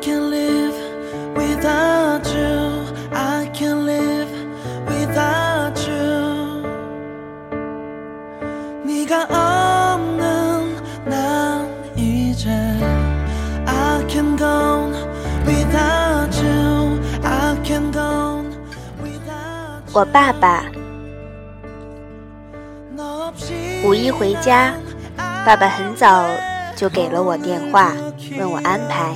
can't live without you. I can't live without you. 네가 없는 난 이제 I can't go without you. I can't go without 我爸爸 너 없이 五一回家，爸爸很早就给了我电话，问我安排，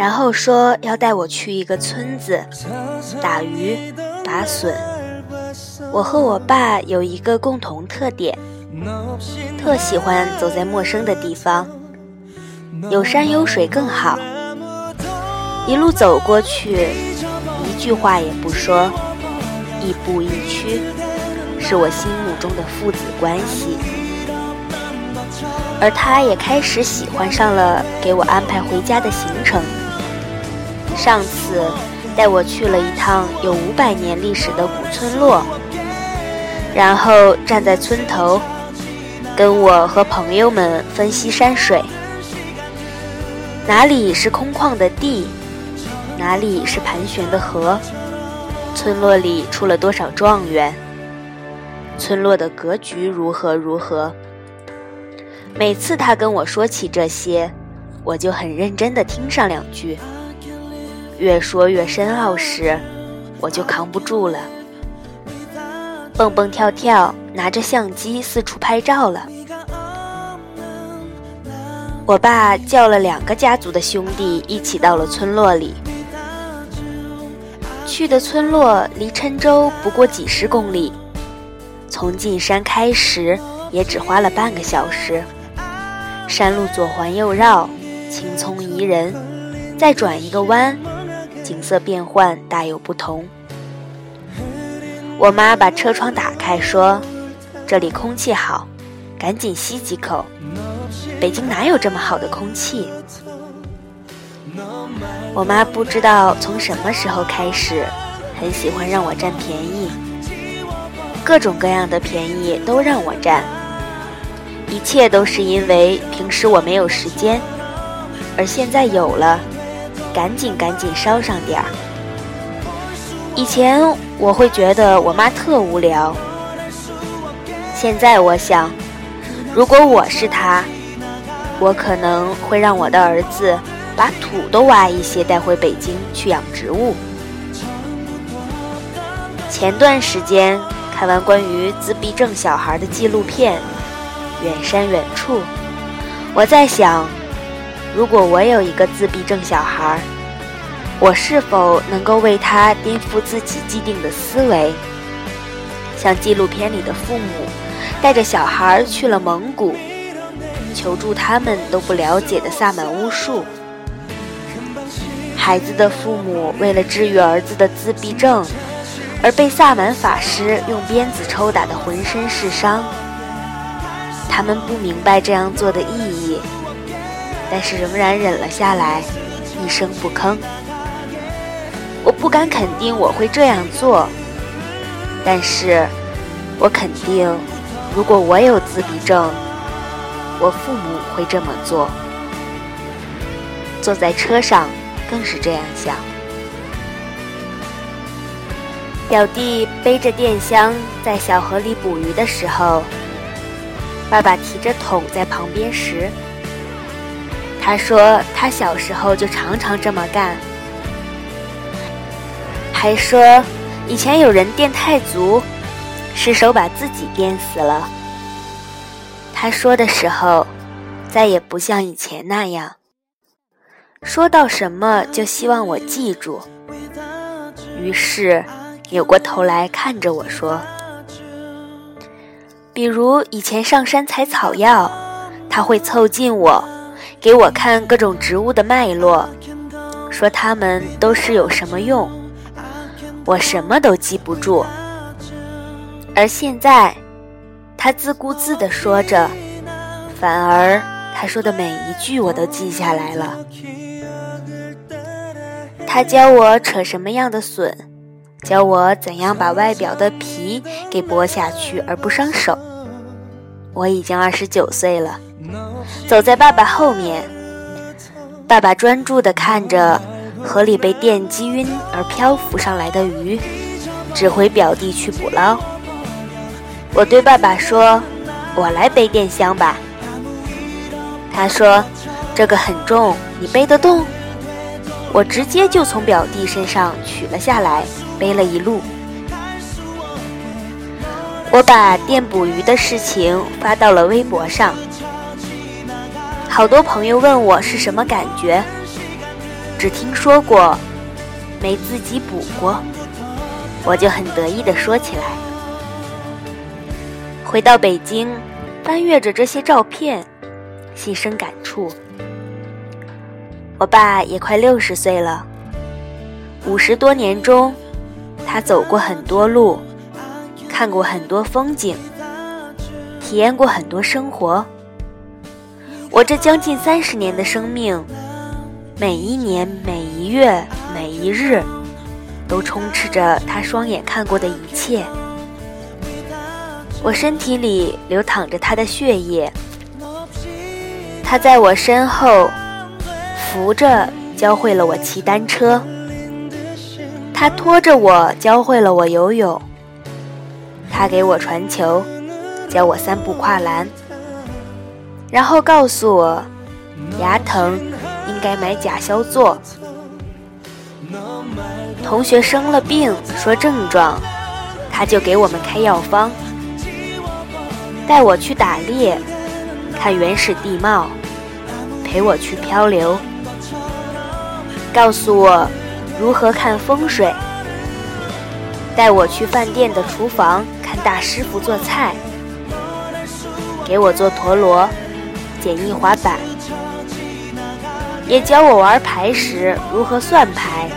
然后说要带我去一个村子打鱼、打笋。我和我爸有一个共同特点，特喜欢走在陌生的地方，有山有水更好。一路走过去，一句话也不说，亦步亦趋，是我心目中的父子关系。而他也开始喜欢上了给我安排回家的行程。上次带我去了一趟有五百年历史的古村落，然后站在村头，跟我和朋友们分析山水，哪里是空旷的地，哪里是盘旋的河，村落里出了多少状元，村落的格局如何如何。每次他跟我说起这些，我就很认真地听上两句。越说越深奥时，我就扛不住了，蹦蹦跳跳，拿着相机四处拍照了。我爸叫了两个家族的兄弟一起到了村落里。去的村落离郴州不过几十公里，从进山开始也只花了半个小时。山路左环右绕，青葱宜人，再转一个弯，景色变换大有不同。我妈把车窗打开说：“这里空气好，赶紧吸几口。北京哪有这么好的空气？”我妈不知道从什么时候开始，很喜欢让我占便宜，各种各样的便宜都让我占。一切都是因为平时我没有时间，而现在有了，赶紧赶紧烧上点儿。以前我会觉得我妈特无聊，现在我想，如果我是她，我可能会让我的儿子把土都挖一些带回北京去养植物。前段时间看完关于自闭症小孩的纪录片。远山远处，我在想，如果我有一个自闭症小孩，我是否能够为他颠覆自己既定的思维？像纪录片里的父母，带着小孩去了蒙古，求助他们都不了解的萨满巫术。孩子的父母为了治愈儿子的自闭症，而被萨满法师用鞭子抽打的浑身是伤。他们不明白这样做的意义，但是仍然忍了下来，一声不吭。我不敢肯定我会这样做，但是我肯定，如果我有自闭症，我父母会这么做。坐在车上更是这样想。表弟背着电箱在小河里捕鱼的时候。爸爸提着桶在旁边时，他说他小时候就常常这么干，还说以前有人电太足，失手把自己电死了。他说的时候，再也不像以前那样，说到什么就希望我记住，于是扭过头来看着我说。比如以前上山采草药，他会凑近我，给我看各种植物的脉络，说它们都是有什么用。我什么都记不住，而现在，他自顾自地说着，反而他说的每一句我都记下来了。他教我扯什么样的笋。教我怎样把外表的皮给剥下去而不伤手。我已经二十九岁了，走在爸爸后面，爸爸专注地看着河里被电击晕而漂浮上来的鱼，指挥表弟去捕捞。我对爸爸说：“我来背电箱吧。”他说：“这个很重，你背得动？”我直接就从表弟身上取了下来，背了一路。我把电捕鱼的事情发到了微博上，好多朋友问我是什么感觉，只听说过，没自己捕过，我就很得意的说起来。回到北京，翻阅着这些照片，心生感触。我爸也快六十岁了，五十多年中，他走过很多路。看过很多风景，体验过很多生活。我这将近三十年的生命，每一年、每一月、每一日，都充斥着他双眼看过的一切。我身体里流淌着他的血液，他在我身后扶着，教会了我骑单车；他拖着我，教会了我游泳。他给我传球，教我三步跨栏，然后告诉我牙疼应该买甲硝唑。同学生了病说症状，他就给我们开药方。带我去打猎，看原始地貌，陪我去漂流，告诉我如何看风水，带我去饭店的厨房。看大师傅做菜，给我做陀螺，简易滑板，也教我玩牌时如何算牌，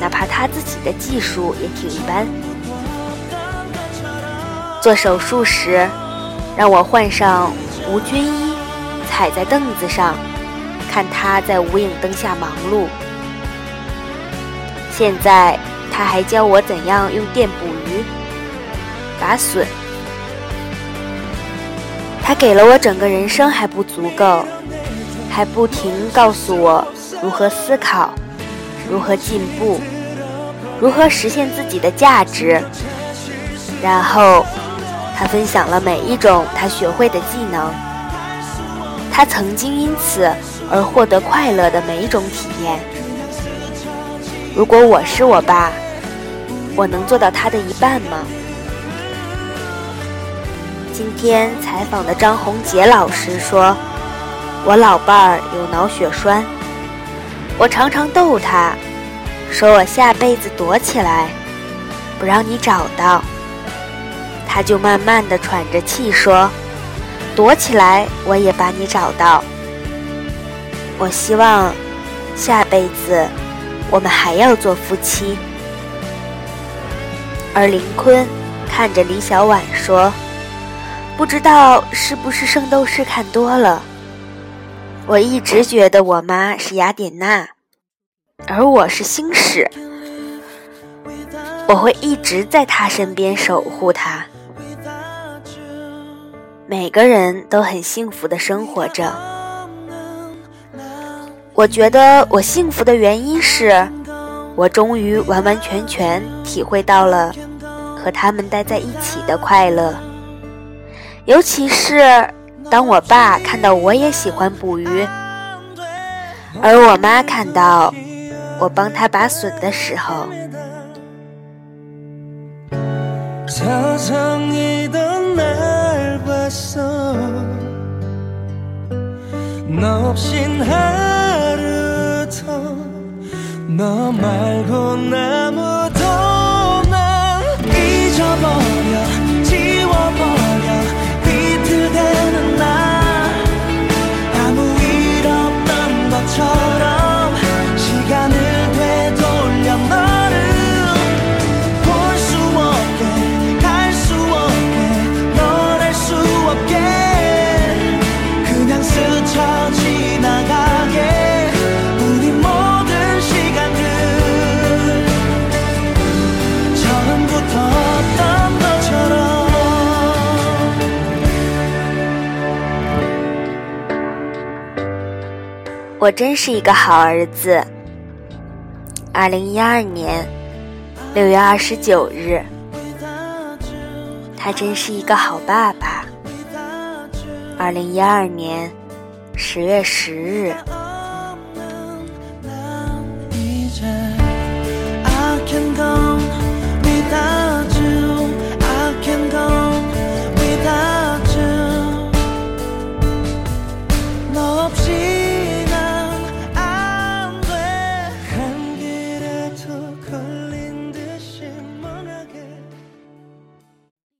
哪怕他自己的技术也挺一般。做手术时，让我换上无菌衣，踩在凳子上，看他在无影灯下忙碌。现在他还教我怎样用电捕鱼。打笋，他给了我整个人生还不足够，还不停告诉我如何思考，如何进步，如何实现自己的价值。然后，他分享了每一种他学会的技能，他曾经因此而获得快乐的每一种体验。如果我是我爸，我能做到他的一半吗？今天采访的张宏杰老师说：“我老伴儿有脑血栓，我常常逗他，说我下辈子躲起来，不让你找到。他就慢慢的喘着气说：躲起来我也把你找到。我希望下辈子我们还要做夫妻。”而林坤看着李小婉说。不知道是不是圣斗士看多了，我一直觉得我妈是雅典娜，而我是星矢，我会一直在她身边守护她。每个人都很幸福的生活着，我觉得我幸福的原因是，我终于完完全全体会到了和他们待在一起的快乐。尤其是当我爸看到我也喜欢捕鱼，而我妈看到我帮他拔笋的时候。我真是一个好儿子。二零一二年六月二十九日，他真是一个好爸爸。二零一二年十月十日。